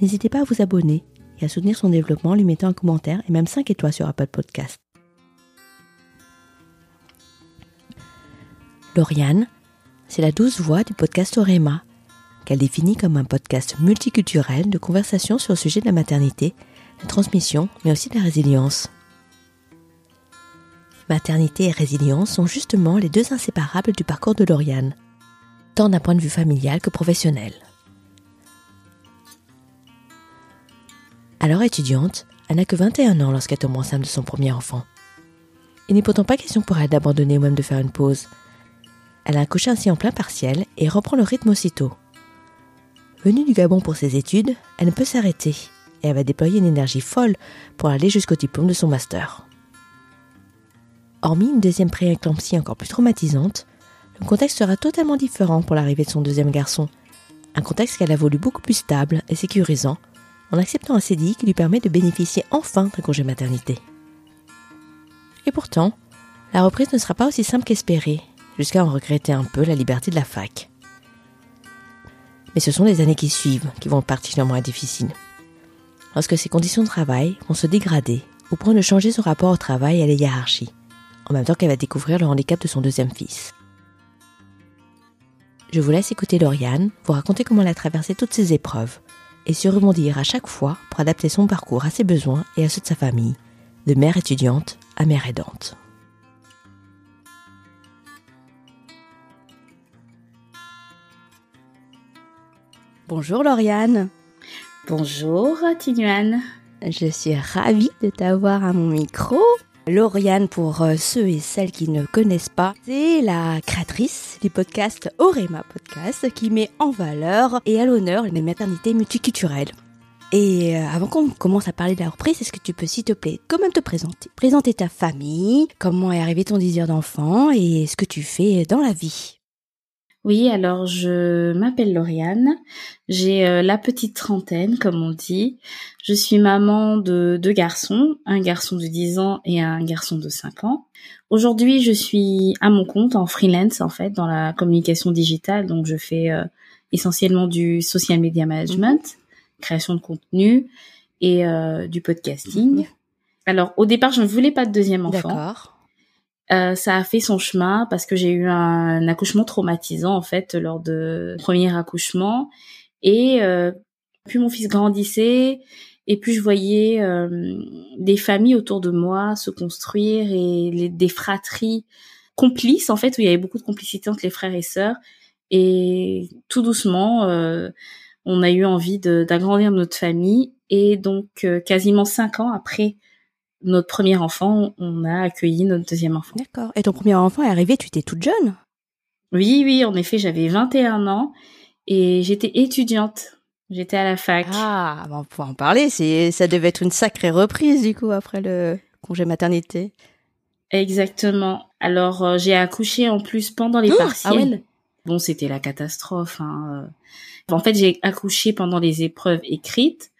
n'hésitez pas à vous abonner et à soutenir son développement en lui mettant un commentaire et même 5 étoiles sur Apple Podcast. Lauriane, c'est la douce voix du podcast Orema, qu'elle définit comme un podcast multiculturel de conversation sur le sujet de la maternité, la transmission, mais aussi de la résilience. Maternité et résilience sont justement les deux inséparables du parcours de Lauriane, tant d'un point de vue familial que professionnel. Alors étudiante, elle n'a que 21 ans lorsqu'elle tombe enceinte de son premier enfant. Il n'est pourtant pas question pour elle d'abandonner ou même de faire une pause. Elle a accouché ainsi en plein partiel et reprend le rythme aussitôt. Venue du Gabon pour ses études, elle ne peut s'arrêter et elle va déployer une énergie folle pour aller jusqu'au diplôme de son master. Hormis une deuxième prééclampsie encore plus traumatisante, le contexte sera totalement différent pour l'arrivée de son deuxième garçon. Un contexte qu'elle a voulu beaucoup plus stable et sécurisant en acceptant un CDI qui lui permet de bénéficier enfin d'un congé maternité. Et pourtant, la reprise ne sera pas aussi simple qu'espéré, jusqu'à en regretter un peu la liberté de la fac. Mais ce sont les années qui suivent qui vont être particulièrement difficiles. Lorsque ses conditions de travail vont se dégrader au point de changer son rapport au travail et à la hiérarchie, en même temps qu'elle va découvrir le handicap de son deuxième fils. Je vous laisse écouter Lauriane vous raconter comment elle a traversé toutes ces épreuves et se rebondir à chaque fois pour adapter son parcours à ses besoins et à ceux de sa famille, de mère étudiante à mère aidante. Bonjour Lauriane. Bonjour Tinuan. Je suis ravie de t'avoir à mon micro. Lauriane, pour euh, ceux et celles qui ne connaissent pas, c'est la créatrice du podcast Orema Podcast qui met en valeur et à l'honneur les maternités multiculturelles. Et euh, avant qu'on commence à parler de la reprise, est-ce que tu peux, s'il te plaît, quand même te présenter Présenter ta famille, comment est arrivé ton désir d'enfant et ce que tu fais dans la vie? Oui, alors je m'appelle Lauriane, j'ai euh, la petite trentaine comme on dit. Je suis maman de deux garçons, un garçon de 10 ans et un garçon de 5 ans. Aujourd'hui, je suis à mon compte en freelance en fait dans la communication digitale, donc je fais euh, essentiellement du social media management, création de contenu et euh, du podcasting. Alors au départ, je ne voulais pas de deuxième enfant. D'accord. Euh, ça a fait son chemin parce que j'ai eu un accouchement traumatisant en fait lors de premier accouchement. Et euh, plus mon fils grandissait et plus je voyais euh, des familles autour de moi se construire et les, des fratries complices en fait où il y avait beaucoup de complicité entre les frères et sœurs. Et tout doucement euh, on a eu envie d'agrandir notre famille. Et donc euh, quasiment cinq ans après notre premier enfant, on a accueilli notre deuxième enfant. D'accord. Et ton premier enfant est arrivé, tu étais toute jeune? Oui, oui, en effet, j'avais 21 ans et j'étais étudiante. J'étais à la fac. Ah, on va en parler. C'est, ça devait être une sacrée reprise du coup après le congé maternité. Exactement. Alors euh, j'ai accouché en plus pendant les Ah, partiels. Bon, c'était la catastrophe. Hein. En fait, j'ai accouché pendant les épreuves écrites.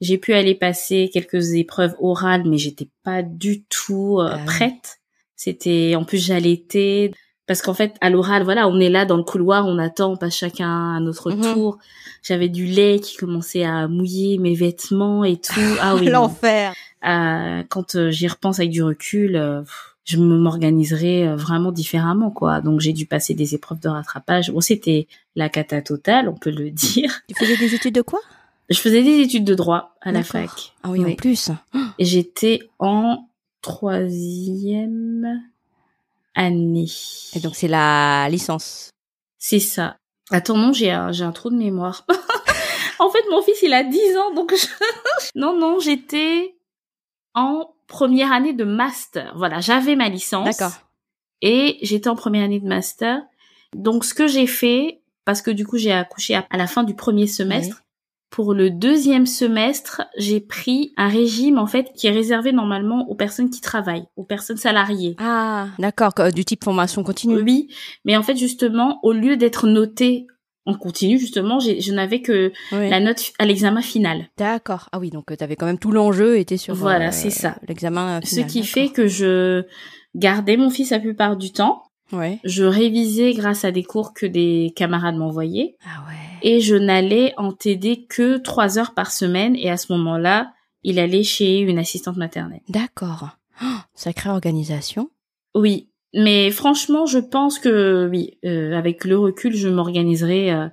J'ai pu aller passer quelques épreuves orales, mais j'étais pas du tout euh, Ah prête. C'était en plus j'allaitais parce qu'en fait à l'oral, voilà, on est là dans le couloir, on attend, on passe chacun à notre Mhm. tour. J'avais du lait qui commençait à mouiller mes vêtements et tout. Ah oui. L'enfer. Euh, quand euh, j'y repense avec du recul, euh, je m'organiserais vraiment différemment, quoi. Donc j'ai dû passer des épreuves de rattrapage. Bon, c'était la cata totale, on peut le dire. Tu faisais des études de quoi? Je faisais des études de droit à la fac. Ah oui, en Oui. plus. Et j'étais en troisième année. Et donc c'est la licence. C'est ça. Attends, non, j'ai un, j'ai un trou de mémoire. en fait, mon fils, il a 10 ans, donc je... non, non, j'étais en première année de master. Voilà, j'avais ma licence. D'accord. Et j'étais en première année de master. Donc, ce que j'ai fait, parce que du coup, j'ai accouché à à la fin du premier semestre, pour le deuxième semestre, j'ai pris un régime, en fait, qui est réservé normalement aux personnes qui travaillent, aux personnes salariées. Ah, d'accord, que- du type formation continue. Oui, mais en fait, justement, au lieu d'être noté en continu, justement, je n'avais que Oui. la note à l'examen final. D'accord. Ah oui, donc tu avais quand même tout l'enjeu était sur Voilà, euh, c'est ça. l'examen Ce final. qui fait que je gardais mon fils la plupart du temps. Ouais. Je révisais grâce à des cours que des camarades m'envoyaient. Ah ouais. Et je n'allais en TD que trois heures par semaine. Et à ce moment-là, il allait chez une assistante maternelle. D'accord. Oh, sacrée organisation. Oui, mais franchement, je pense que oui, euh, avec le recul, je m'organiserai euh,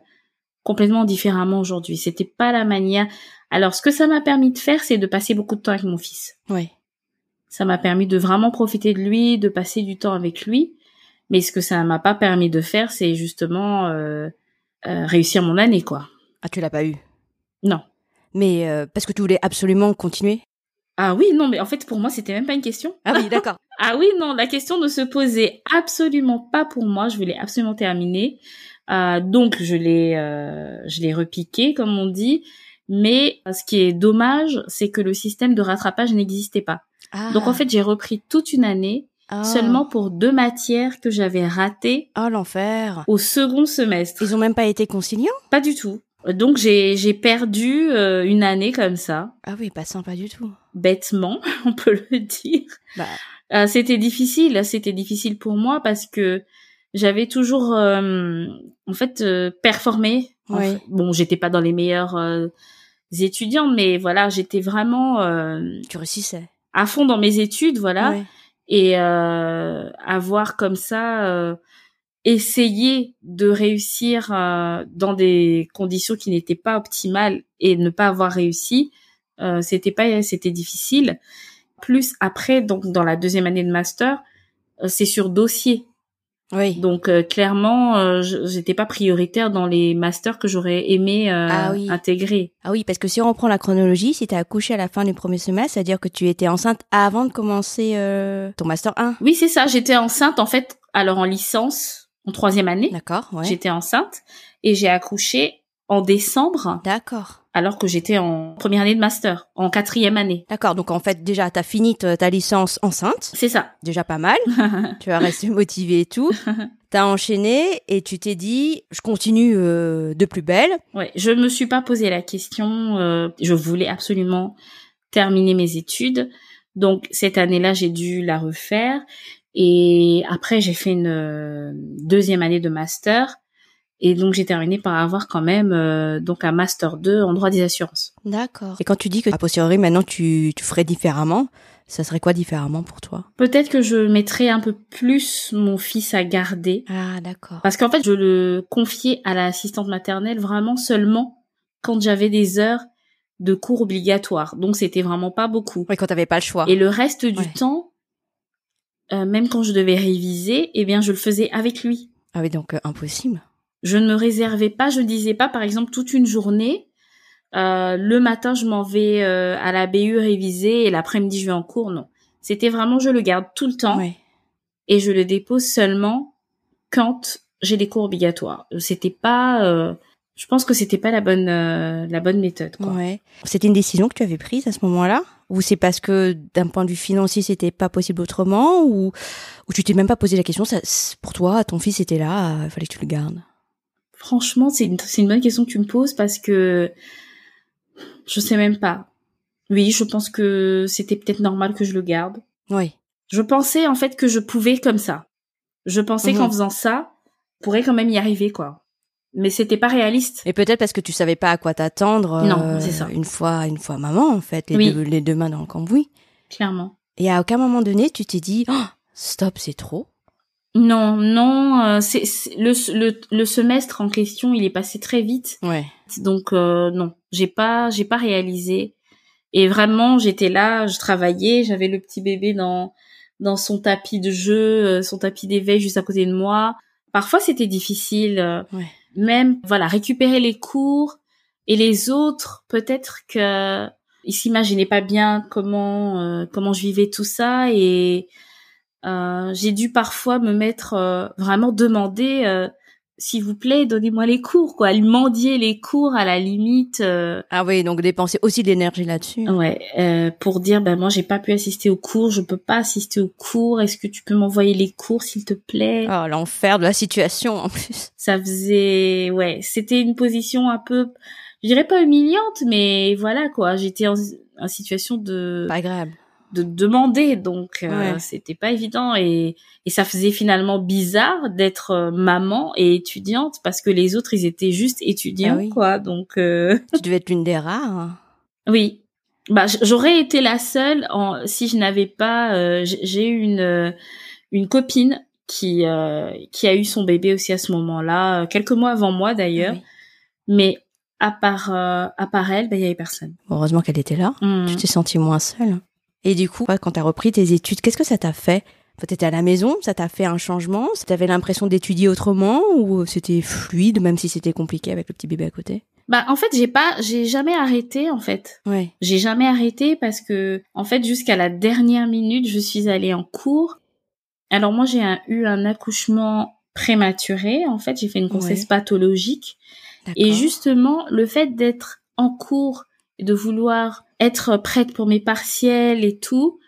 complètement différemment aujourd'hui. C'était pas la manière. Alors, ce que ça m'a permis de faire, c'est de passer beaucoup de temps avec mon fils. Oui. Ça m'a permis de vraiment profiter de lui, de passer du temps avec lui. Mais ce que ça m'a pas permis de faire, c'est justement euh, euh, réussir mon année, quoi. Ah, tu l'as pas eu? Non. Mais euh, parce que tu voulais absolument continuer? Ah oui, non, mais en fait, pour moi, c'était même pas une question. Ah oui, d'accord. Ah oui, non, la question ne se posait absolument pas pour moi. Je voulais absolument terminer. Euh, donc, je l'ai, euh, je l'ai repiqué, comme on dit. Mais euh, ce qui est dommage, c'est que le système de rattrapage n'existait pas. Ah. Donc, en fait, j'ai repris toute une année Ah. seulement pour deux matières que j'avais ratées Oh l'enfer. au second semestre. Ils ont même pas été conciliants? Pas du tout. Donc, j'ai, j'ai perdu euh, une année comme ça, Ah oui, pas sympa du tout. bêtement, on peut le dire. Bah. Euh, c'était difficile, c'était difficile pour moi parce que j'avais toujours, euh, en fait, euh, performé. En Oui. fait. Bon, j'étais pas dans les meilleurs euh, étudiants, mais voilà, j'étais vraiment euh, Tu réussissais. à fond dans mes études, voilà, Ouais. Et euh, avoir comme ça euh, essayé de réussir euh, dans des conditions qui n'étaient pas optimales et ne pas avoir réussi, euh, c'était pas, c'était difficile. Plus après, donc dans la deuxième année de master, euh, c'est sur dossier. Oui. Donc euh, clairement, euh, je- j'étais pas prioritaire dans les masters que j'aurais aimé euh, Ah oui. intégrer. Ah oui, parce que si on reprend la chronologie, si t'as accouché à la fin du premier semestre, c'est-à-dire que tu étais enceinte avant de commencer euh, ton master 1. Oui, c'est ça. J'étais enceinte en fait. Alors en licence, en troisième année, D'accord, ouais. j'étais enceinte et j'ai accouché en décembre, D'accord. Alors que j'étais en première année de master, en quatrième année. D'accord, donc en fait déjà t'as fini ta licence enceinte, C'est ça. déjà pas mal, tu vas rester motivée et tout. T'as enchaîné et tu t'es dit je continue euh, de plus belle. Ouais, je me suis pas posé la question. euh, je voulais absolument terminer mes études, donc cette année-là, j'ai dû la refaire. Et après, j'ai fait une euh, deuxième année de master. Et donc, j'ai terminé par avoir quand même euh, donc un master 2 en droit des assurances. D'accord. Et quand tu dis que a posteriori maintenant tu, tu ferais différemment, ça serait quoi différemment pour toi? Peut-être que je mettrais un peu plus mon fils à garder. Ah d'accord. Parce qu'en fait, je le confiais à l'assistante maternelle vraiment seulement quand j'avais des heures de cours obligatoires. Donc, c'était vraiment pas beaucoup. Oui, quand t'avais pas le choix. Et le reste du Ouais. temps, euh, même quand je devais réviser, eh bien, je le faisais avec lui. Ah oui, donc euh, impossible. Je ne me réservais pas, je disais pas, par exemple, toute une journée. euh, le matin, je m'en vais euh, à la BU réviser et l'après-midi, je vais en cours. Non, c'était vraiment, je le garde tout le temps Ouais. et je le dépose seulement quand j'ai des cours obligatoires. C'était pas, euh, je pense que c'était pas la bonne, euh, la bonne méthode. Quoi. Ouais. C'était une décision que tu avais prise à ce moment-là Ou c'est parce que d'un point de vue financier, c'était pas possible autrement Ou, ou tu t'es même pas posé la question ça, Pour toi, ton fils était là, il fallait que tu le gardes? Franchement, c'est une, bonne question que tu me poses parce que je sais même pas. Oui, je pense que c'était peut-être normal que je le garde. Oui. Je pensais en fait que je pouvais comme ça. Je pensais Mhm. qu'en faisant ça, je pourrais quand même y arriver quoi. Mais c'était pas réaliste. Et peut-être parce que tu savais pas à quoi t'attendre. Non, euh, c'est ça. Une fois, une fois maman, en fait, les, Oui. deux, les deux mains dans le cambouis. Clairement. Et à aucun moment donné, tu t'es dit, oh, stop, c'est trop. Non, non, euh, c'est le, le, le semestre en question, il est passé très vite. Ouais. Donc euh, non, j'ai pas j'ai pas réalisé. Et vraiment, j'étais là, je travaillais, j'avais le petit bébé dans dans son tapis de jeu, euh, son tapis d'éveil juste à côté de moi. Parfois, c'était difficile. euh, Ouais. Même voilà, récupérer les cours et les autres, peut-être que ils s'imaginaient pas bien comment euh, comment je vivais tout ça et euh, j'ai dû parfois me mettre euh, vraiment demander euh, s'il vous plaît donnez-moi les cours quoi mendier les cours à la limite euh, Ah oui, donc dépenser aussi de l'énergie là-dessus. ouais euh, pour dire ben moi j'ai pas pu assister aux cours je peux pas assister aux cours est-ce que tu peux m'envoyer les cours s'il te plaît? Oh, l'enfer de la situation en plus. ça faisait ouais c'était une position un peu je dirais pas humiliante mais voilà quoi j'étais en, en situation de Pas agréable. De demander donc euh, Ouais. c'était pas évident et et ça faisait finalement bizarre d'être euh, maman et étudiante parce que les autres ils étaient juste étudiants Ah oui. quoi donc euh, Tu devais être l'une des rares. hein. oui bah j'aurais été la seule en si je n'avais pas euh, j'ai eu une euh, une copine qui euh, qui a eu son bébé aussi à ce moment-là quelques mois avant moi d'ailleurs Ah oui. mais à part euh, à part elle ben il y avait personne Heureusement qu'elle était là. Hmm. Tu t'es sentie moins seule. Et du coup, quand t'as repris tes études, qu'est-ce que ça t'a fait? T'étais à la maison, ça t'a fait un changement? T'avais l'impression d'étudier autrement ou c'était fluide, même si c'était compliqué avec le petit bébé à côté? Bah en fait j'ai pas j'ai jamais arrêté en fait Ouais. J'ai jamais arrêté parce que, en fait, jusqu'à la dernière minute, je suis allée en cours. Alors moi, j'ai eu un accouchement prématuré. En fait, j'ai fait une grossesse Ouais. pathologique. Et justement, le fait d'être en cours, et de vouloir être prête pour mes partiels et tout,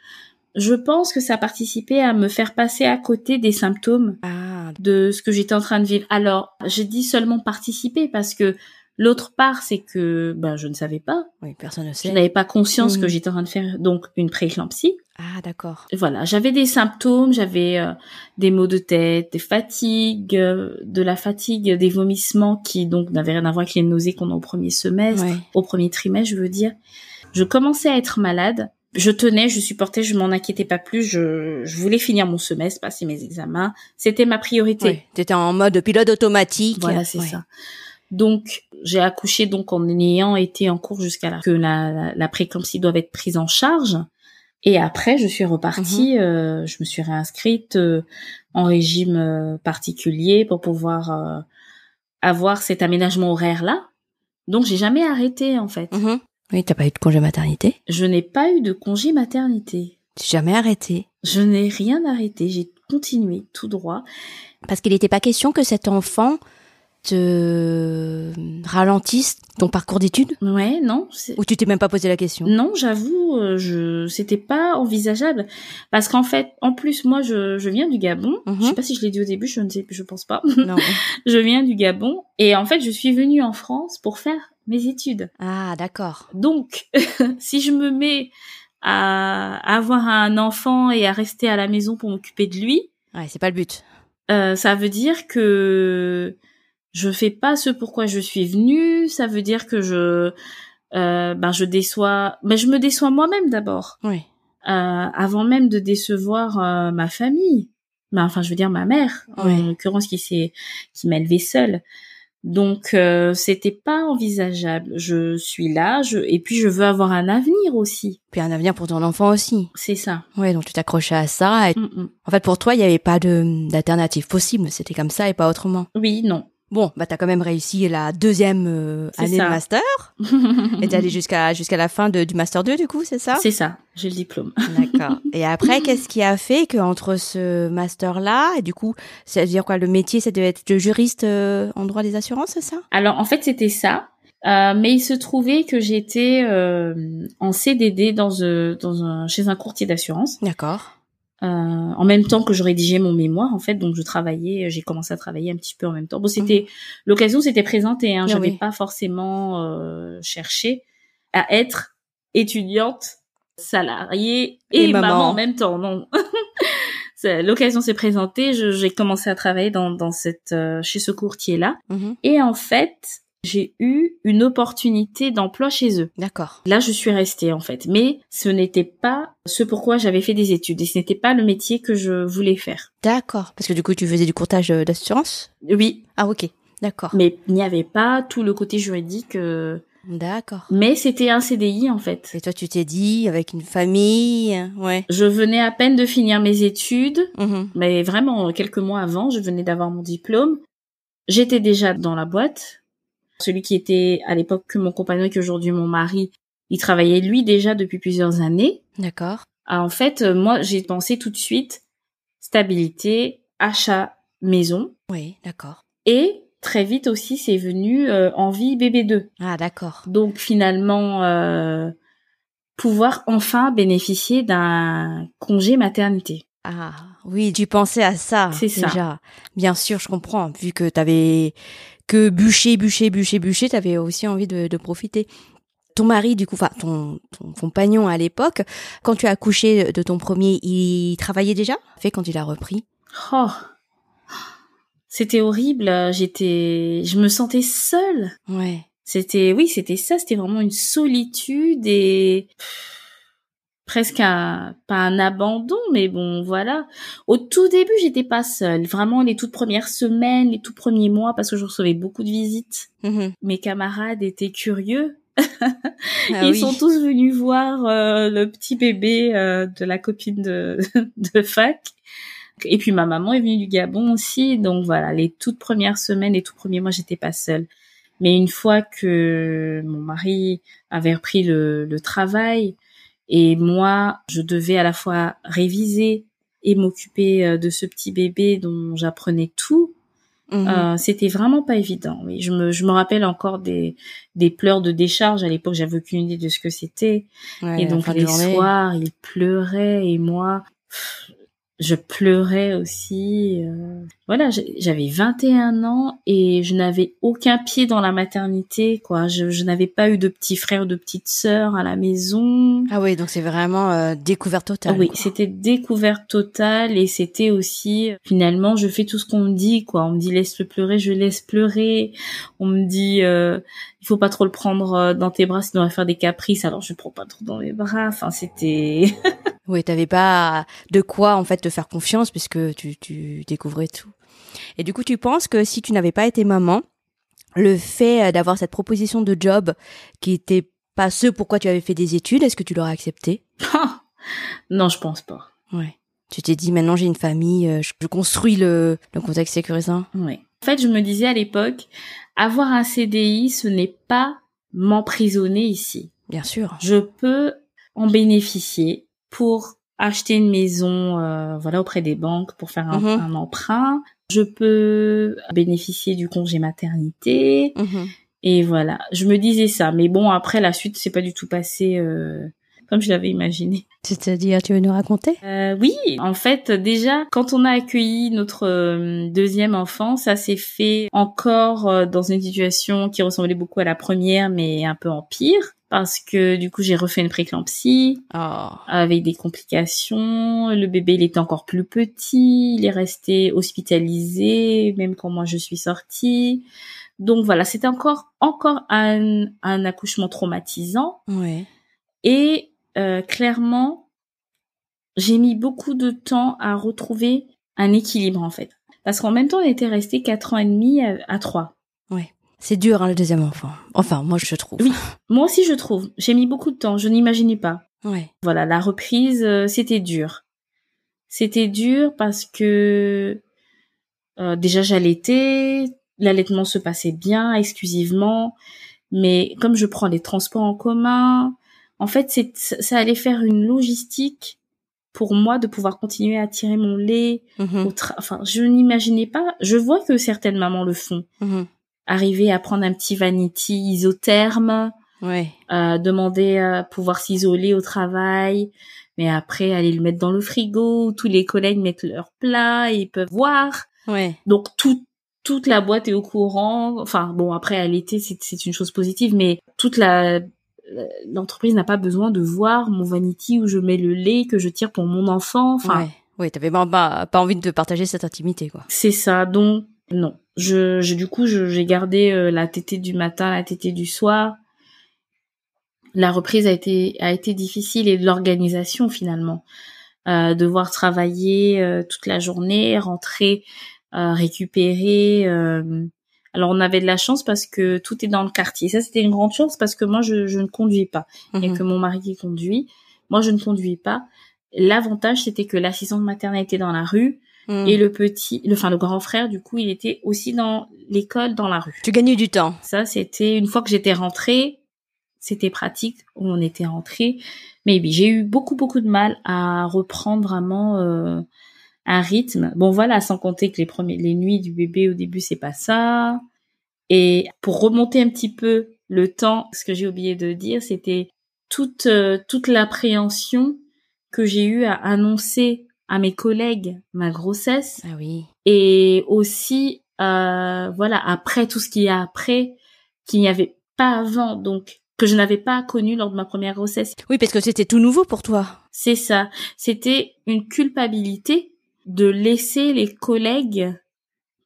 je pense que ça a participé à me faire passer à côté des symptômes Ah, de ce que j'étais en train de vivre. Alors, j'ai dit seulement participer parce que l'autre part, c'est que ben, je ne savais pas. oui, personne ne Je sait. n'avais pas conscience que j'étais en train de faire donc une prééclampsie. Ah, d'accord. Voilà, j'avais des symptômes, j'avais euh, des maux de tête, des fatigues, euh, de la fatigue, des vomissements qui donc n'avaient rien à voir avec les nausées qu'on a au premier semestre, Ouais. au premier trimestre, je veux dire. Je commençais à être malade. Je tenais, je supportais, je m'en inquiétais pas plus. Je, je voulais finir mon semestre, passer mes examens. C'était ma priorité. Ouais. T'étais en mode pilote automatique. Voilà, c'est Ouais. ça. Donc, j'ai accouché donc en ayant été en cours jusqu'à là que la, la, la prééclampsie doit être prise en charge. Et après, je suis repartie, Mhm. euh, je me suis réinscrite euh, en régime euh, particulier pour pouvoir euh, avoir cet aménagement horaire là. Donc, j'ai jamais arrêté en fait. Mhm. Oui, t'as pas eu de congé maternité? Je n'ai pas eu de congé maternité. J'ai jamais arrêté. Je n'ai rien arrêté. J'ai continué tout droit. Parce qu'il n'était pas question que cet enfant te ralentisse ton parcours d'études? Ouais, non. Ou tu t'es même pas posé la question? Non, j'avoue, euh, je c'était pas envisageable parce qu'en fait, en plus moi je, je viens du Gabon. Mhm. Je sais pas si je l'ai dit au début, je ne sais, je pense pas. Non. je viens du Gabon et en fait je suis venue en France pour faire mes études. Ah, d'accord. Donc si je me mets à, à avoir un enfant et à rester à la maison pour m'occuper de lui, Ouais, c'est pas le but. euh, ça veut dire que je fais pas ce pourquoi je suis venue. Ça veut dire que je euh, ben je déçois, ben je me déçois moi-même d'abord. Oui. euh, avant même de décevoir euh, ma famille. Ben, enfin, je veux dire ma mère, Ouais. en l'occurrence, qui s'est, qui m'a élevée seule. Donc, euh, c'était pas envisageable. Je suis là, je, et puis je veux avoir un avenir aussi. Puis un avenir pour ton enfant aussi. C'est ça. Ouais, donc tu t'accrochais à ça. Et... Mm, mm. En fait, pour toi, il n'y avait pas de d'alternative possible. C'était comme ça et pas autrement. Oui, non. Bon, bah t'as quand même réussi la deuxième euh, C'est année ça. de master. Et t'es allé jusqu'à jusqu'à la fin de, du master 2 du coup, c'est ça? C'est ça. J'ai le diplôme. D'accord. Et après, qu'est-ce qui a fait que entre ce master-là et du coup, c'est-à-dire quoi, le métier, ça devait être de juriste euh, en droit des assurances, c'est ça? Alors, en fait, c'était ça. Euh, mais il se trouvait que j'étais euh, en CDD dans, euh, dans un, chez un courtier d'assurance. D'accord. Euh, en même temps que je rédigeais mon mémoire en fait donc je travaillais j'ai commencé à travailler un petit peu en même temps bon c'était l'occasion s'était présentée hein Ah j'avais oui. pas forcément euh, cherché à être étudiante salariée et, Et maman. maman. en même temps non l'occasion s'est présentée je- j'ai commencé à travailler dans dans cette euh, chez ce courtier là Mhm. et en fait j'ai eu une opportunité d'emploi chez eux D'accord. Là, je suis restée en fait, mais ce n'était pas ce pourquoi j'avais fait des études et ce n'était pas le métier que je voulais faire. D'accord. Parce que du coup, tu faisais du courtage euh, d'assurance? Oui, Ah, ok. D'accord. Mais il n'y avait pas tout le côté juridique. euh, D'accord. Mais c'était un CDI en fait. Et toi, tu t'es dit, avec une famille, ouais. Je venais à peine de finir mes études, Mhm. mais vraiment quelques mois avant, je venais d'avoir mon diplôme. J'étais déjà dans la boîte. Celui qui était à l'époque que mon compagnon et qu'aujourd'hui mon mari, il travaillait lui déjà depuis plusieurs années. D'accord. Ah, en fait, euh, moi, j'ai pensé tout de suite stabilité, achat, maison. Oui, d'accord. Et très vite aussi, c'est venu euh, envie bébé 2. Ah, d'accord. Donc finalement, euh, pouvoir enfin bénéficier d'un congé maternité. Ah, oui, tu pensais à ça. C'est ça. déjà. Bien sûr, je comprends. Vu que t'avais que bûcher, bûcher, bûcher, bûcher, t'avais aussi envie de, de profiter. Ton mari, du coup, enfin, ton, ton compagnon à l'époque, quand tu as accouché de ton premier, il travaillait déjà? Fait quand il a repris? Oh, c'était horrible. J'étais, je me sentais seule. Ouais. C'était, oui, c'était ça. C'était vraiment une solitude et presque un, pas un abandon, mais bon, voilà. Au tout début, j'étais pas seule. Vraiment, les toutes premières semaines, les tout premiers mois, parce que je recevais beaucoup de visites. Mhm. Mes camarades étaient curieux. Ah Ils oui. sont tous venus voir euh, le petit bébé euh, de la copine de, de fac. Et puis ma maman est venue du Gabon aussi. Donc voilà, les toutes premières semaines, les tout premiers mois, j'étais pas seule. Mais une fois que mon mari avait repris le, le travail et moi, je devais à la fois réviser et m'occuper euh, de ce petit bébé dont j'apprenais tout, Mhm. euh, c'était vraiment pas évident. Oui, je me, je me rappelle encore des, des pleurs de décharge. À l'époque, j'avais aucune idée de ce que c'était. Ouais, et donc les journée. soirs, il pleurait et moi, je pleurais aussi. euh. Voilà, j'avais 21 ans et je n'avais aucun pied dans la maternité. Quoi, je, je n'avais pas eu de petit frère ou de petite sœur à la maison. Ah oui, donc c'est vraiment euh, découverte totale. oui, c'était découverte totale et c'était aussi finalement je fais tout ce qu'on me dit quoi. On me dit laisse-le pleurer, je laisse pleurer. On me dit euh, il faut pas trop le prendre euh, dans tes bras sinon il va faire des caprices. Alors je le prends pas trop dans mes bras. Enfin c'était Oui, t'avais pas de quoi en fait te faire confiance puisque tu, tu découvrais tout. Et du coup, tu penses que si tu n'avais pas été maman, le fait euh, d'avoir cette proposition de job qui était pas ce pourquoi tu avais fait des études, est-ce que tu l'aurais accepté? Non, je pense pas. Ouais. Tu t'es dit maintenant j'ai une famille, euh, je je construis le, le contexte sécurisant. Oui. En fait, je me disais à l'époque avoir un CDI, ce n'est pas m'emprisonner ici. Bien sûr. je peux en bénéficier pour acheter une maison euh, voilà auprès des banques pour faire un, Mhm. un emprunt. Je peux bénéficier du congé maternité. Mhm. et voilà. Je me disais ça. Mais bon après la suite c'est pas du tout passé euh, comme je l'avais imaginé. C'est-à-dire, tu veux nous raconter? Euh, oui, en fait, déjà, quand on a accueilli notre euh, deuxième enfant, ça s'est fait encore euh, dans une situation qui ressemblait beaucoup à la première, mais un peu en pire, parce que du coup, j'ai refait une préclampsie Oh. avec des complications. Le bébé, il était encore plus petit, il est resté hospitalisé, même quand moi je suis sortie. Donc voilà, c'était encore encore un, un accouchement traumatisant. Ouais. Et euh, clairement, j'ai mis beaucoup de temps à retrouver un équilibre en fait. Parce qu'en même temps, on était resté quatre ans et demi à, à trois. C'est dur, hein, le deuxième enfant. Enfin, moi, je trouve. Oui. Moi aussi, je trouve. J'ai mis beaucoup de temps. Je n'imaginais pas. Ouais. Voilà, la reprise, euh, c'était dur. C'était dur parce que euh, déjà j'allaitais, l'allaitement se passait bien, exclusivement, mais comme je prends les transports en commun, en fait, c'est ça allait faire une logistique pour moi de pouvoir continuer à tirer mon lait. Mhm. Au tra- enfin, je n'imaginais pas. Je vois que certaines mamans le font. Mhm. Arriver à prendre un petit vanity isotherme, Ouais. euh, demander à pouvoir s'isoler au travail, mais après aller le mettre dans le frigo, où tous les collègues mettent leur plat et ils peuvent voir. Ouais. Donc tout, toute la boîte est au courant. Enfin bon, après à l'été c'est c'est une chose positive, mais toute la l'entreprise n'a pas besoin de voir mon vanity où je mets le lait que je tire pour mon enfant. Enfin, ouais. Ouais, t'avais pas, pas, pas envie de partager cette intimité, quoi. c'est ça. Donc non, je, je du coup j'ai gardé euh, la tétée du matin, la tétée du soir. La reprise a été a été difficile et de l'organisation finalement. Euh, devoir travailler euh, toute la journée, rentrer, euh, récupérer, euh, Alors on avait de la chance parce que tout est dans le quartier. Ça c'était une grande chance parce que moi je, je ne conduis pas. Il n'y a Mhm. que mon mari qui conduit. Moi je ne conduis pas. L'avantage c'était que l'assistante maternelle était dans la rue Mhm. et le petit, le enfin le grand frère du coup il était aussi dans l'école dans la rue. Tu gagnais du temps. Ça c'était une fois que j'étais rentrée, c'était pratique. On était rentré. Mais oui, j'ai eu beaucoup beaucoup de mal à reprendre vraiment euh, un rythme. Bon voilà, sans compter que les premiers les nuits du bébé au début c'est pas ça. Et pour remonter un petit peu le temps, ce que j'ai oublié de dire, c'était toute euh, toute l'appréhension que j'ai eu à annoncer à mes collègues ma grossesse Ah oui. et aussi euh, voilà après tout ce qu'il y a après qu'il n'y avait pas avant donc que je n'avais pas connu lors de ma première grossesse Oui, parce que c'était tout nouveau pour toi. c'est ça c'était une culpabilité de laisser les collègues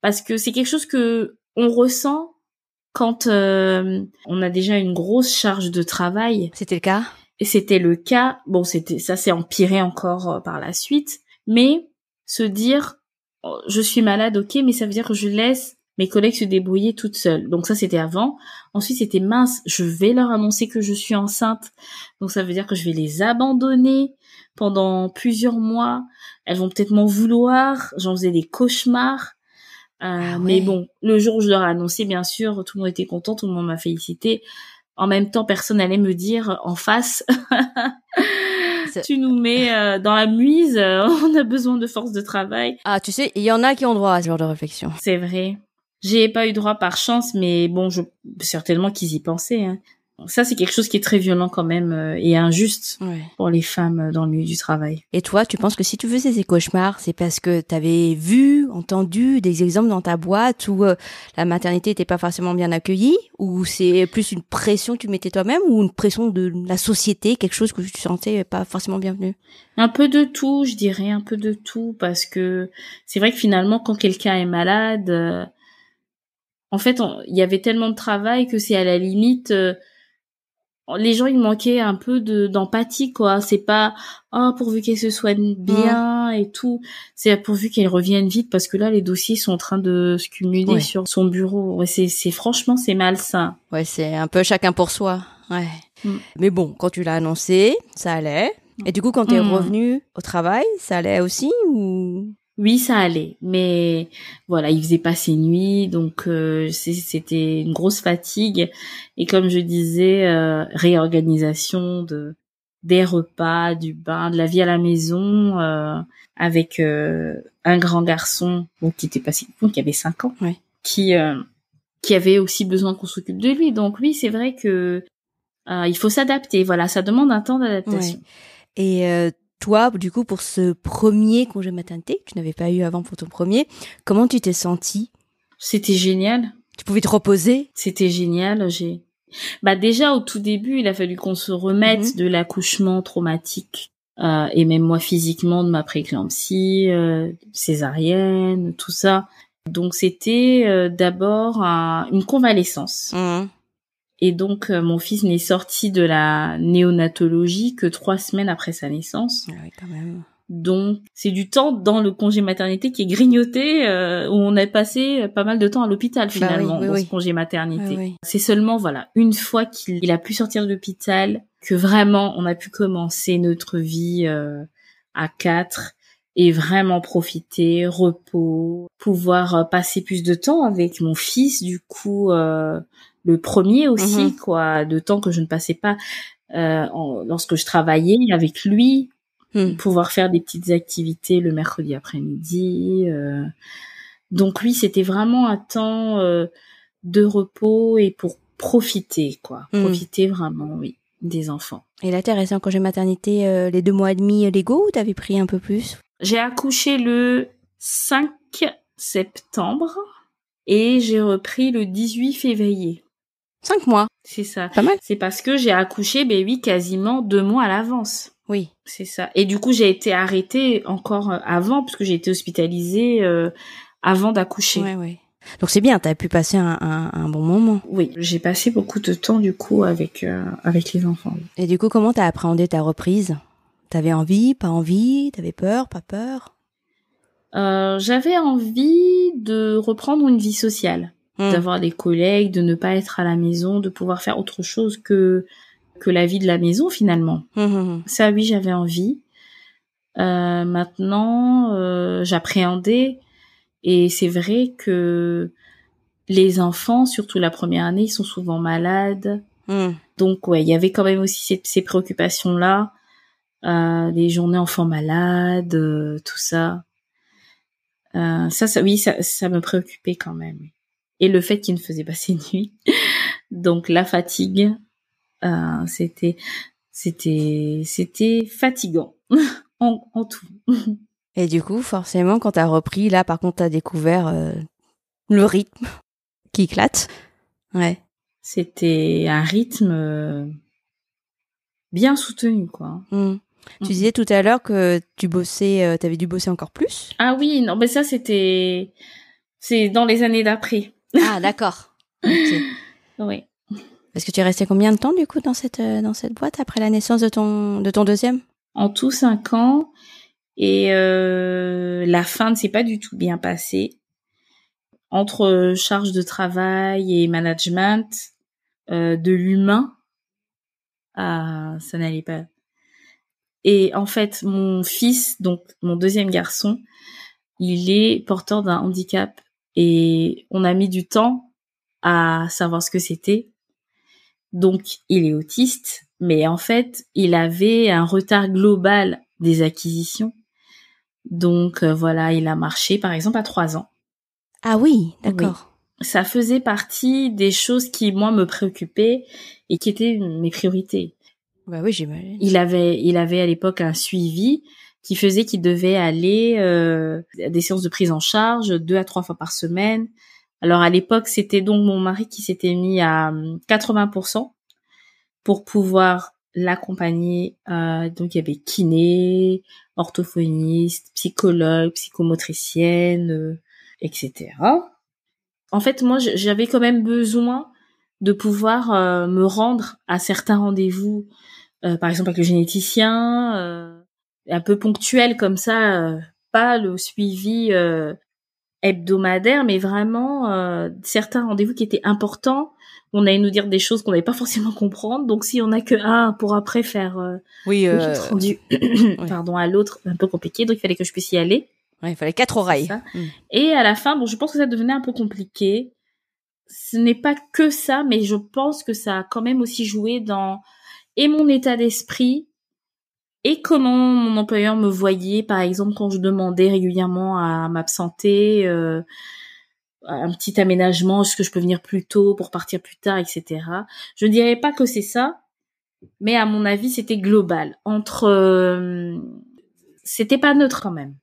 parce que c'est quelque chose que on ressent quand euh, on a déjà une grosse charge de travail C'était le cas? Et c'était le cas. Bon, c'était ça s'est empiré encore euh, par la suite, mais se dire oh, je suis malade, ok, mais ça veut dire que je laisse mes collègues se débrouiller toutes seules. Donc ça c'était avant. Ensuite c'était mince, je vais leur annoncer que je suis enceinte. Donc ça veut dire que je vais les abandonner pendant plusieurs mois. Elles vont peut-être m'en vouloir. J'en faisais des cauchemars. Euh, Ah Mais bon, le jour où je leur ai annoncé, bien sûr, tout le monde était content, tout le monde m'a félicité. En même temps, personne allait me dire en face, tu nous mets euh, dans la muise, euh, on a besoin de force de travail. Ah, tu sais, il y en a qui ont droit à ce genre de réflexion. C'est vrai. J'ai pas eu droit par chance, mais bon, je certainement qu'ils y pensaient. Hein. Ça, c'est quelque chose qui est très violent quand même euh, et injuste Ouais. pour les femmes euh, dans le milieu du travail. Et toi, tu penses que si tu faisais ces cauchemars, c'est parce que tu avais vu, entendu des exemples dans ta boîte où euh, la maternité était pas forcément bien accueillie, ou c'est plus une pression que tu mettais toi-même, ou une pression de la société, quelque chose que tu sentais pas forcément bienvenu? Un peu de tout, je dirais, un peu de tout, parce que c'est vrai que finalement, quand quelqu'un est malade, euh, en fait, il y avait tellement de travail que c'est à la limite, euh, les gens ils manquaient un peu de d'empathie, quoi. C'est pas oh pourvu qu'elle se soigne bien et tout, c'est pourvu qu'elle revienne vite, parce que là les dossiers sont en train de se cumuler Ouais. sur son bureau. Ouais, c'est c'est franchement c'est malsain. Ouais, c'est un peu chacun pour soi. Ouais. Mm. Mais bon, quand tu l'as annoncé, ça allait. Et du coup, quand tu es Mm. revenu au travail, ça allait aussi ou Oui, ça allait, mais voilà, il faisait pas ses nuits, donc euh, c'était une grosse fatigue. Et comme je disais, euh, réorganisation de des repas, du bain, de la vie à la maison, euh, avec euh, un grand garçon qui était pas si bon, qui avait cinq ans, Ouais. qui euh, qui avait aussi besoin qu'on s'occupe de lui. Donc oui, c'est vrai que euh, il faut s'adapter. Voilà, ça demande un temps d'adaptation. Et euh, toi, du coup, pour ce premier congé maternité que tu n'avais pas eu avant pour ton premier, comment tu t'es sentie? C'était génial. Tu pouvais te reposer? C'était génial. J'ai, bah déjà au tout début, il a fallu qu'on se remette Mhm. de l'accouchement traumatique euh, et même moi physiquement de ma préclampsie, euh, césarienne, tout ça. Donc c'était euh, d'abord un- une convalescence. Mhm. Et donc euh, mon fils n'est sorti de la néonatologie que trois semaines après sa naissance. Ah oui, quand même. Donc c'est du temps dans le congé maternité qui est grignoté euh, où on a passé pas mal de temps à l'hôpital Bah finalement oui, oui, dans oui. ce congé maternité. C'est seulement voilà une fois qu'il il a pu sortir de l'hôpital que vraiment on a pu commencer notre vie euh, à quatre et vraiment profiter, repos, pouvoir euh, passer plus de temps avec mon fils du coup euh, le premier aussi Mhm. quoi, de temps que je ne passais pas euh, en- lorsque je travaillais avec lui Hmm. pouvoir faire des petites activités le mercredi après-midi. euh. Donc oui, c'était vraiment un temps euh, de repos et pour profiter, quoi. Hmm. Profiter vraiment, oui, des enfants. Et là, t'es resté en congé maternité euh, les deux mois et demi légaux ou t'avais pris un peu plus? J'ai accouché le 5 septembre et j'ai repris le 18 février. Cinq mois. C'est ça. Pas mal. C'est parce que j'ai accouché, ben oui, quasiment deux mois à l'avance. Oui. C'est ça. Et du coup, j'ai été arrêtée encore euh, avant, puisque j'ai été hospitalisée euh, avant d'accoucher. Ouais, ouais. Donc c'est bien, t'as pu passer un, un, un bon moment. Oui, j'ai passé beaucoup de temps du coup avec euh, avec les enfants. Et du coup, comment t'as appréhendé ta reprise? T'avais envie, pas envie? T'avais peur, pas peur? Euh, J'avais envie de reprendre une vie sociale. Hmm. d'avoir des collègues, de ne pas être à la maison, de pouvoir faire autre chose que que la vie de la maison finalement. Hmm, Ça, oui, j'avais envie. Euh, maintenant, euh, j'appréhendais et c'est vrai que les enfants, surtout la première année, ils sont souvent malades. Donc ouais, il y avait quand même aussi ces, ces préoccupations-là, euh, les journées enfants malades, euh, tout ça. Euh, ça, ça, oui, ça, ça me préoccupait quand même. Et le fait qu'il ne faisait pas ses nuits, donc la fatigue, euh, c'était, c'était, c'était fatigant en, en tout. Et du coup, forcément, quand t'as repris, là, par contre, t'as découvert euh, le rythme qui éclate. Ouais. C'était un rythme bien soutenu, quoi. Mmh. Tu disais tout à l'heure que tu bossais, euh, t'avais dû bosser encore plus? Ah oui, non, mais ça c'était, c'est dans les années d'après. Ah d'accord. Ok. Oui. Parce que tu es resté combien de temps du coup dans cette euh, dans cette boîte après la naissance de ton de ton deuxième? En tout cinq ans et euh, la fin ne s'est pas du tout bien passée. Entre charge de travail et management, euh, de l'humain, ah, ça n'allait pas. Et en fait, mon fils, donc mon deuxième garçon, il est porteur d'un handicap et on a mis du temps à savoir ce que c'était. Donc, il est autiste, mais en fait, il avait un retard global des acquisitions. Donc, euh, voilà, il a marché, par exemple, à trois ans. Ah oui, d'accord. Oui. Ça faisait partie des choses qui, moi, me préoccupaient et qui étaient mes priorités. Bah oui, j'imagine. Il avait, il avait à l'époque un suivi qui faisait qu'il devait aller euh, à des séances de prise en charge deux à trois fois par semaine. Alors à l'époque, c'était donc mon mari qui s'était mis à 80% pour pouvoir l'accompagner. Euh, donc il y avait kiné, orthophoniste, psychologue, psychomotricienne, euh, etc. En fait, moi, j'avais quand même besoin de pouvoir euh, me rendre à certains rendez-vous, euh, par exemple avec le généticien, euh, un peu ponctuel comme ça, pas le suivi hebdomadaire, mais vraiment certains rendez-vous qui étaient importants. On allait nous dire des choses qu'on n'allait pas forcément comprendre. Donc si on a que un pour après faire oui, euh... rendu pardon à l'autre, un peu compliqué. Donc il fallait que je puisse y aller. Ouais, il fallait quatre oreilles. Mmh. Et à la fin, bon, je pense que ça devenait un peu compliqué ce n'est pas que ça, mais je pense que ça a quand même aussi joué dans et mon état d'esprit et comment mon employeur me voyait, par exemple quand je demandais régulièrement à m'absenter, euh, un petit aménagement, est-ce que je peux venir plus tôt pour partir plus tard, etc. Je ne dirais pas que c'est ça, mais à mon avis c'était global. Entre, euh, c'était pas neutre quand même.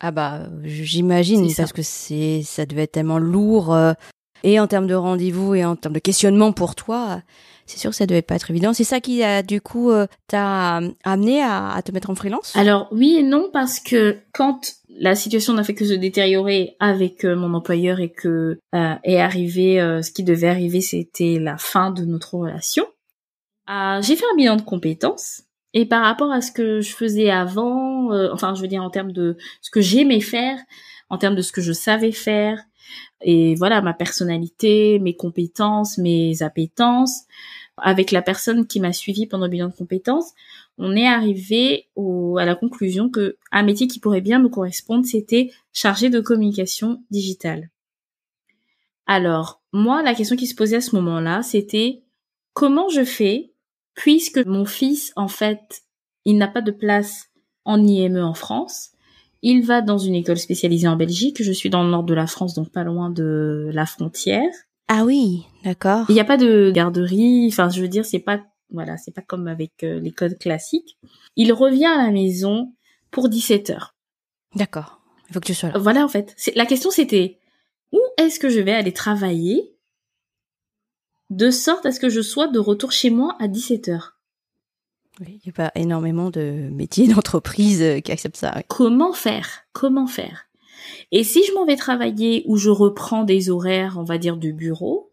Ah bah j'imagine parce que c'est ça devait être tellement lourd euh, et en termes de rendez-vous et en termes de questionnement pour toi, c'est sûr que ça devait pas être évident. C'est ça qui a du coup euh, t'a amené à, te mettre en freelance? Alors oui et non parce que quand la situation n'a fait que se détériorer avec euh, mon employeur et que euh, est arrivé euh, ce qui devait arriver, c'était la fin de notre relation. Euh, j'ai fait un bilan de compétences et par rapport à ce que je faisais avant, enfin je veux dire en termes de ce que j'aimais faire, en termes de ce que je savais faire, et voilà ma personnalité, mes compétences, mes appétences. Avec la personne qui m'a suivi pendant le bilan de compétences, on est arrivé à la conclusion que un métier qui pourrait bien me correspondre, c'était chargé de communication digitale. Alors, moi, la question qui se posait à ce moment-là, c'était comment je fais puisque mon fils, en fait, il n'a pas de place en IME en France. Il va dans une école spécialisée en Belgique. Je suis dans le nord de la France, donc pas loin de la frontière. Ah oui, d'accord. Il n'y a pas de garderie. Enfin, je veux dire, c'est pas voilà, c'est pas comme avec euh, l'école classique. Il revient à la maison pour 17 heures. D'accord. Il faut que tu sois là. Voilà, en fait. La question, c'était où est-ce que je vais aller travailler de sorte à ce que je sois de retour chez moi à 17 heures? Oui, il n'y a pas énormément de métiers d'entreprise euh, qui acceptent ça. Oui. Comment faire? Comment faire? Et si je m'en vais travailler où je reprends des horaires, on va dire, de bureau,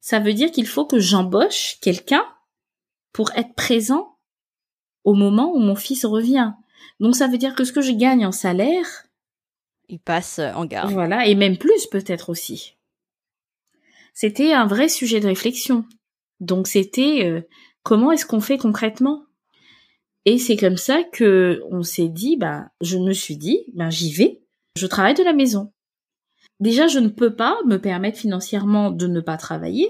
ça veut dire qu'il faut que j'embauche quelqu'un pour être présent au moment où mon fils revient. Donc ça veut dire que ce que je gagne en salaire, il passe en garde. Voilà, et même plus peut-être aussi. c'était un vrai sujet de réflexion. Donc c'était euh, comment est-ce qu'on fait concrètement? Et c'est comme ça que on s'est dit, bah, je me suis dit, ben j'y vais. Je travaille de la maison. Déjà, je ne peux pas me permettre financièrement de ne pas travailler,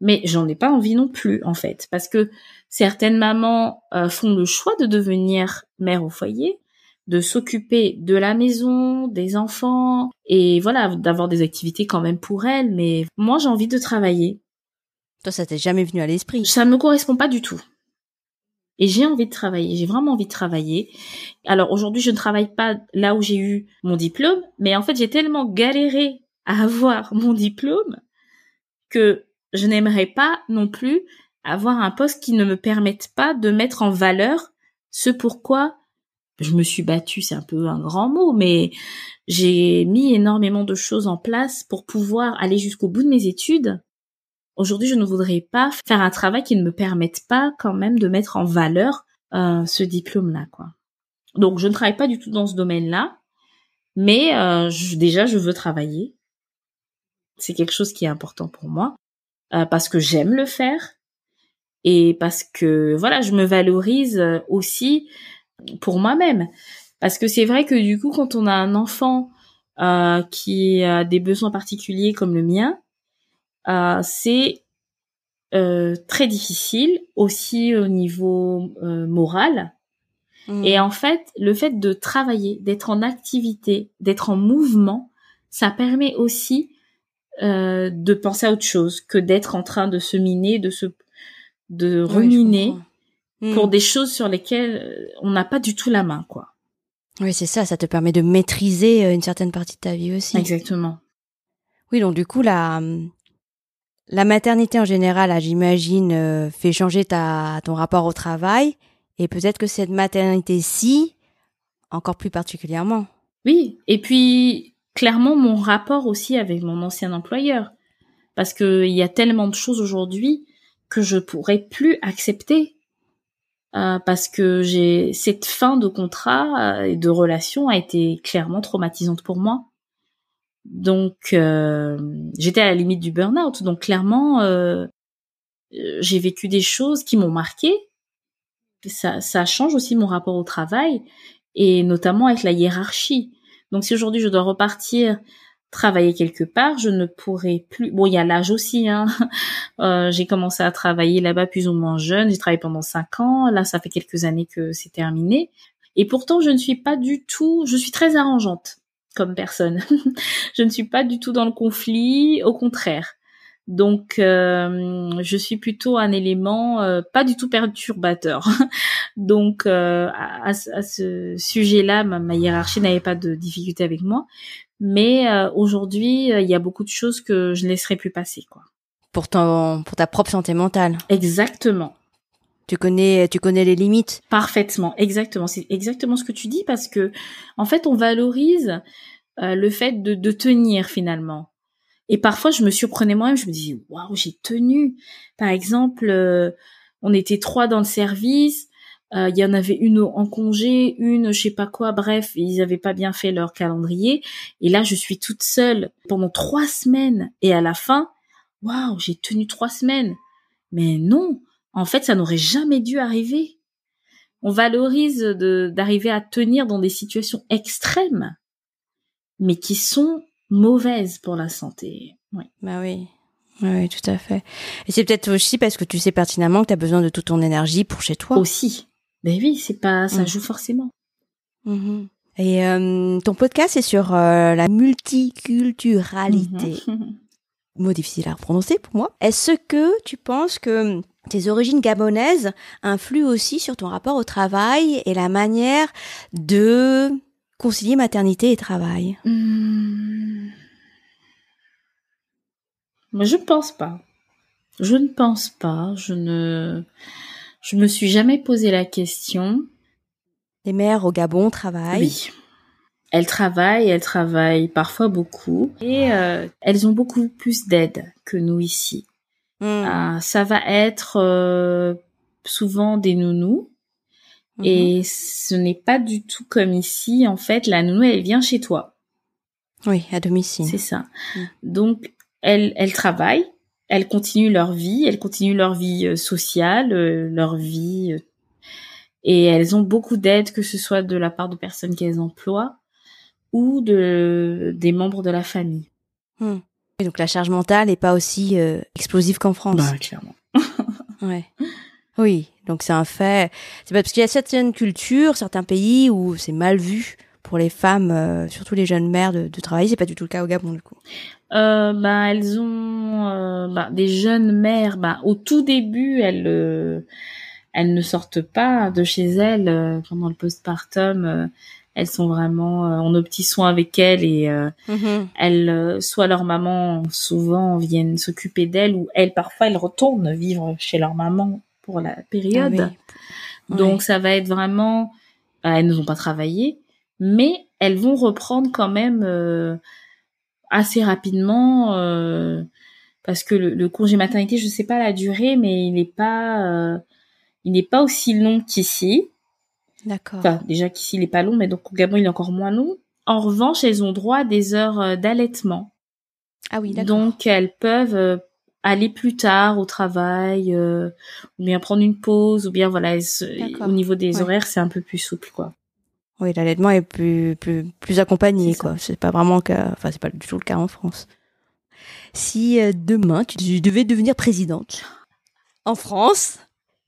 mais j'en ai pas envie non plus en fait, parce que certaines mamans euh, font le choix de devenir mère au foyer, de s'occuper de la maison, des enfants, et voilà, d'avoir des activités quand même pour elles. Mais moi, j'ai envie de travailler. Ça t'est jamais venu à l'esprit Ça me correspond pas du tout. Et j'ai envie de travailler, j'ai vraiment envie de travailler. Alors aujourd'hui, je ne travaille pas là où j'ai eu mon diplôme, mais en fait, j'ai tellement galéré à avoir mon diplôme que je n'aimerais pas non plus avoir un poste qui ne me permette pas de mettre en valeur ce pourquoi je me suis battue, c'est un peu un grand mot, mais j'ai mis énormément de choses en place pour pouvoir aller jusqu'au bout de mes études Aujourd'hui, je ne voudrais pas faire un travail qui ne me permette pas quand même de mettre en valeur euh, ce diplôme-là, quoi. Donc, je ne travaille pas du tout dans ce domaine-là, mais euh, déjà, je veux travailler. C'est quelque chose qui est important pour moi euh, parce que j'aime le faire et parce que voilà, je me valorise aussi pour moi-même. Parce que c'est vrai que du coup, quand on a un enfant qui a des besoins particuliers comme le mien, euh, c'est euh, très difficile aussi au niveau euh, moral. Mm. Et en fait, le fait de travailler, d'être en activité, d'être en mouvement, ça permet aussi de penser à autre chose que d'être en train de se miner, de se de ruminer pour mm. des choses sur lesquelles on n'a pas du tout la main, quoi. Oui, c'est ça. Ça te permet de maîtriser une certaine partie de ta vie aussi. Exactement. Oui, donc du coup, la, la maternité en général, j'imagine, euh, fait changer ta, ton rapport au travail. Et peut-être que cette maternité-ci, encore plus particulièrement. Oui, et puis clairement mon rapport aussi avec mon ancien employeur. Parce qu'il y a tellement de choses aujourd'hui que je pourrais plus accepter. Euh, parce que j'ai cette fin de contrat euh, et de relation a été clairement traumatisante pour moi. Donc euh, j'étais à la limite du burn-out. Donc clairement, euh, j'ai vécu des choses qui m'ont marqué. Ça, ça change aussi mon rapport au travail et notamment avec la hiérarchie. Donc si aujourd'hui je dois repartir travailler quelque part, je ne pourrai plus. Bon, il y a l'âge aussi. Hein. Euh, j'ai commencé à travailler là-bas plus ou moins jeune. J'ai travaillé pendant cinq ans. Là, ça fait quelques années que c'est terminé. Et pourtant, je ne suis pas du tout. Je suis très arrangeante comme personne. je ne suis pas du tout dans le conflit, au contraire. Donc, euh, je suis plutôt un élément euh, pas du tout perturbateur. Donc, euh, à, ce sujet-là, ma, hiérarchie n'avait pas de difficulté avec moi. Mais aujourd'hui, il y a beaucoup de choses que je ne laisserai plus passer, quoi. Pour pour ta propre santé mentale. Exactement. Tu connais, tu connais les limites. Parfaitement, exactement. C'est exactement ce que tu dis parce que, en fait, on valorise euh, le fait de, de, tenir finalement. Et parfois, je me surprenais moi-même, je me disais, waouh, j'ai tenu. Par exemple, euh, on était trois dans le service, euh, il y en avait une en congé, une je sais pas quoi, bref, ils avaient pas bien fait leur calendrier. Et là, je suis toute seule pendant trois semaines. Et à la fin, waouh, j'ai tenu trois semaines. Mais non, en fait, ça n'aurait jamais dû arriver. On valorise d'arriver à tenir dans des situations extrêmes mais qui sont mauvaises pour la santé. Oui. Bah oui. Oui, tout à fait. Et c'est peut-être aussi parce que tu sais pertinemment que tu as besoin de toute ton énergie pour chez toi. Aussi. Mais oui, c'est pas, ça mm. joue forcément. Mm-hmm. Et euh, ton podcast est sur euh, la multiculturalité. Mm-hmm. Mot difficile à prononcer pour moi. Est-ce que tu penses que tes origines gabonaises influent aussi sur ton rapport au travail et la manière de concilier maternité et travail hmm. Je ne pense pas. Je ne pense pas. Je ne. Je me suis jamais posé la question. Les mères au Gabon travaillent. Oui. Elles travaillent, elles travaillent parfois beaucoup et euh, elles ont beaucoup plus d'aide que nous ici. Hmm. Euh, ça va être euh, souvent des nounous et mhm. ce n'est pas du tout comme ici. En fait, la nounou, elle vient chez toi. Oui, à domicile. C'est ça. Mhm. Donc, elles, elles travaillent, elles continuent leur vie, elles continuent leur vie euh, sociale, euh, leur vie, et elles ont beaucoup d'aide, que ce soit de la part de personnes qu'elles emploient ou de des membres de la famille. Hmm. Et donc la charge mentale n'est pas aussi explosive qu'en France. Bah, clairement. ouais. Oui, donc c'est un fait. C'est parce qu'il y a certaines cultures, certains pays où c'est mal vu pour les femmes, euh, surtout les jeunes mères, de, de travailler. C'est pas du tout le cas au Gabon du coup. Euh, bah, elles ont euh, bah, des jeunes mères. Bah, au tout début, elles euh, elles ne sortent pas de chez elles euh, pendant le postpartum. Elles sont vraiment en nos petits soins avec elles et mm-hmm. elles, soit leur maman souvent viennent s'occuper d'elles ou elles parfois elles retournent vivre chez leur maman pour la période. Ah Donc ça va être vraiment, elles ne vont pas travailler, mais elles vont reprendre quand même euh, assez rapidement euh, parce que le, congé maternité, je sais pas la durée, mais il n'est pas euh, il n'est pas aussi long qu'ici. D'accord. Enfin, déjà qu'ici il est pas long, mais donc au Gabon il est encore moins long. En revanche, elles ont droit à des heures d'allaitement. Ah oui, d'accord. Donc elles peuvent aller plus tard au travail, ou bien prendre une pause, ou bien voilà, au niveau des horaires, c'est un peu plus souple, quoi. Oui, l'allaitement est plus plus plus accompagné quoi. C'est pas vraiment cas, enfin c'est pas du tout le cas en France. Si euh, demain tu devais devenir présidente en France,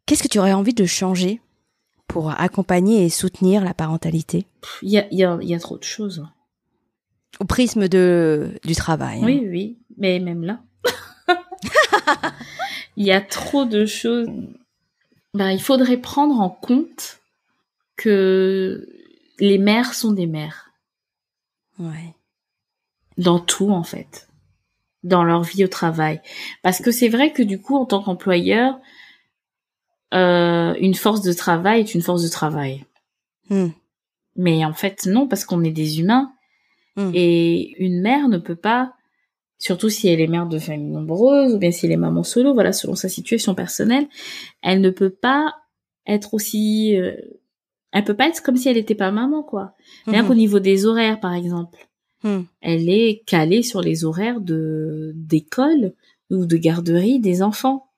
qu'est-ce que tu aurais envie de changer? Pour accompagner et soutenir la parentalité? Il y a il y a, y a trop de choses. Au prisme de du travail. Oui hein. oui, mais même là. il y a trop de choses. Ben, il faudrait prendre en compte que les mères sont des mères. Ouais. Dans tout, en fait. Dans leur vie au travail. Parce que c'est vrai que du coup, en tant qu'employeur, euh, une force de travail est une force de travail. Hmm. Mais en fait, non, parce qu'on est des humains. Hmm. Et une mère ne peut pas, surtout si elle est mère de famille nombreuse, ou bien si elle est maman solo, voilà, selon sa situation personnelle, elle ne peut pas être aussi euh, elle peut pas être comme si elle était pas maman, quoi. Rien mhm. qu'au niveau des horaires, par exemple. Hmm. Elle est calée sur les horaires de d'école ou de garderie des enfants.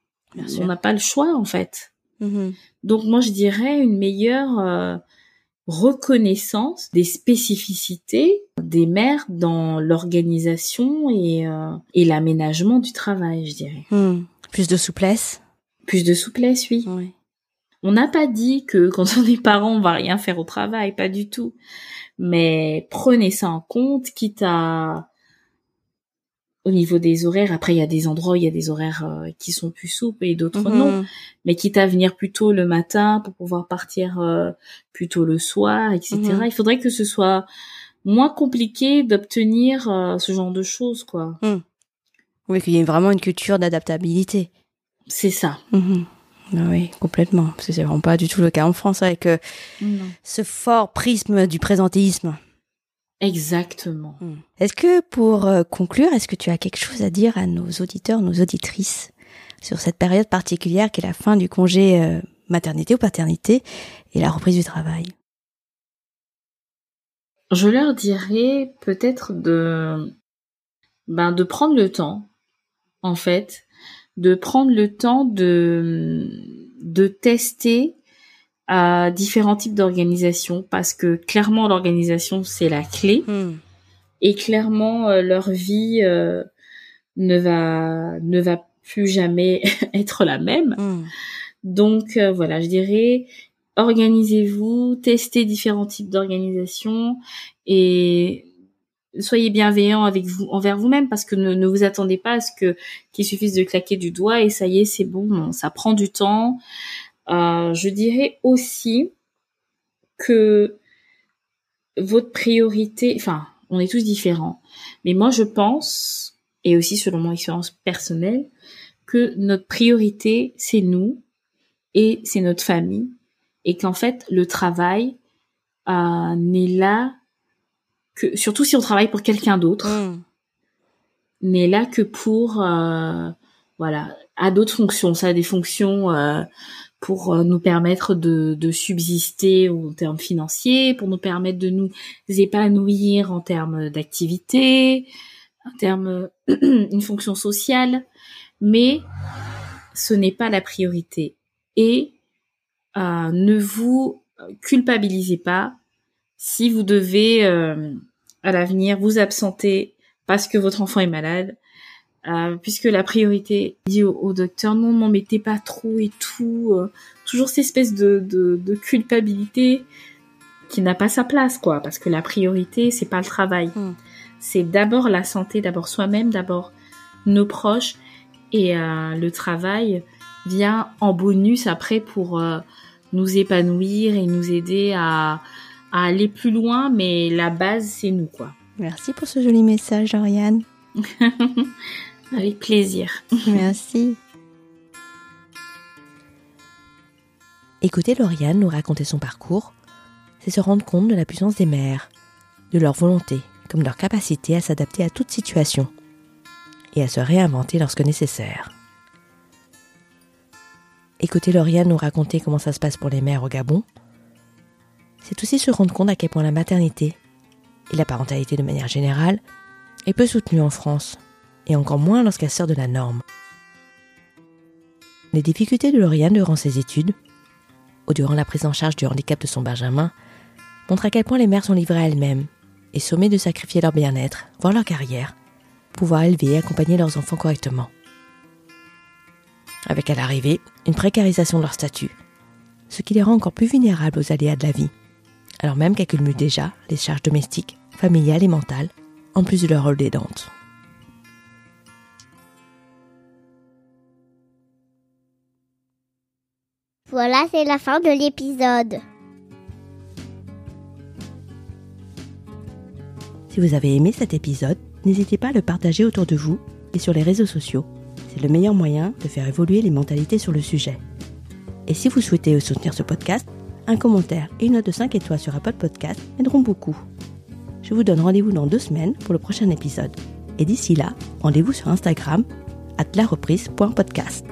On n'a pas le choix, en fait. Mhm. Donc moi, je dirais une meilleure euh, reconnaissance des spécificités des mères dans l'organisation et, euh, et l'aménagement du travail, je dirais. Hmm. Plus de souplesse. Plus de souplesse, oui. oui. On n'a pas dit que quand on est parent, on va rien faire au travail, pas du tout. Mais prenez ça en compte, quitte à au niveau des horaires. Après, il y a des endroits où il y a des horaires euh, qui sont plus souples et d'autres mhm. non. Mais quitte à venir plus tôt le matin pour pouvoir partir euh, plus tôt le soir, etc. Mhm. Il faudrait que ce soit moins compliqué d'obtenir euh, ce genre de choses, quoi. Mhm. Oui, qu'il y ait vraiment une culture d'adaptabilité. C'est ça. Ah oui, complètement. C'est vraiment pas du tout le cas en France avec ce fort prisme du présentéisme. Exactement. Hmm. Est-ce que pour euh, conclure, est-ce que tu as quelque chose à dire à nos auditeurs, nos auditrices sur cette période particulière qui est la fin du congé euh, maternité ou paternité et la reprise du travail? Je leur dirais peut-être de ben de prendre le temps en fait de prendre le temps de, de tester à différents types d'organisations parce que clairement l'organisation c'est la clé hmm. et clairement euh, leur vie euh, ne va ne va plus jamais être la même. Hmm. Donc euh, voilà, je dirais organisez-vous, testez différents types d'organisations et soyez bienveillant avec vous envers vous-même parce que ne, vous attendez pas à ce que qu'il suffise de claquer du doigt et ça y est c'est bon ça prend du temps euh, je dirais aussi que votre priorité enfin on est tous différents mais moi je pense et aussi selon mon expérience personnelle que notre priorité c'est nous et c'est notre famille et qu'en fait le travail euh, n'est là surtout si on travaille pour quelqu'un d'autre, mm. n'est là que pour euh, voilà à d'autres fonctions. Ça a des fonctions euh, pour euh, nous permettre de, subsister en termes financiers, pour nous permettre de nous épanouir en termes d'activité, un terme, une fonction sociale, mais ce n'est pas la priorité. Et euh, ne vous culpabilisez pas si vous devez euh, à l'avenir vous absenter parce que votre enfant est malade, euh, puisque la priorité dit au, docteur non n'en mettez pas trop et tout, toujours cette espèce de, de, culpabilité qui n'a pas sa place quoi, parce que la priorité c'est pas le travail, hmm. c'est d'abord la santé, d'abord soi-même, d'abord nos proches et le travail vient en bonus après pour nous épanouir et nous aider à, aller plus loin, mais la base, c'est nous, quoi. Merci pour ce joli message, Oriane. Avec plaisir. Merci. Écouter Lauriane nous raconter son parcours, c'est se rendre compte de la puissance des mères, de leur volonté, comme leur capacité à s'adapter à toute situation et à se réinventer lorsque nécessaire. Écouter Lauriane nous raconter comment ça se passe pour les mères au Gabon, c'est aussi se rendre compte à quel point la maternité et la parentalité de manière générale est peu soutenue en France, et encore moins lorsqu'elle sort de la norme. Les difficultés de Lauriane durant ses études, ou durant la prise en charge du handicap de son Benjamin, montrent à quel point les mères sont livrées à elles-mêmes et sommées de sacrifier leur bien-être, voire leur carrière, pour pouvoir élever et accompagner leurs enfants correctement avec à l'arrivée une précarisation de leur statut, ce qui les rend encore plus vulnérables aux aléas de la vie, alors même qu'elles cumulent déjà les charges domestiques, familiales et mentales, en plus de leur rôle d'aidante. Voilà, c'est la fin de l'épisode. Si vous avez aimé cet épisode, n'hésitez pas à le partager autour de vous et sur les réseaux sociaux c'est le meilleur moyen de faire évoluer les mentalités sur le sujet. Et si vous souhaitez soutenir ce podcast, un commentaire et une note de 5 étoiles sur Apple Podcast aideront beaucoup. Je vous donne rendez-vous dans deux semaines pour le prochain épisode. Et d'ici là, rendez-vous sur Instagram, at lareprise.podcast.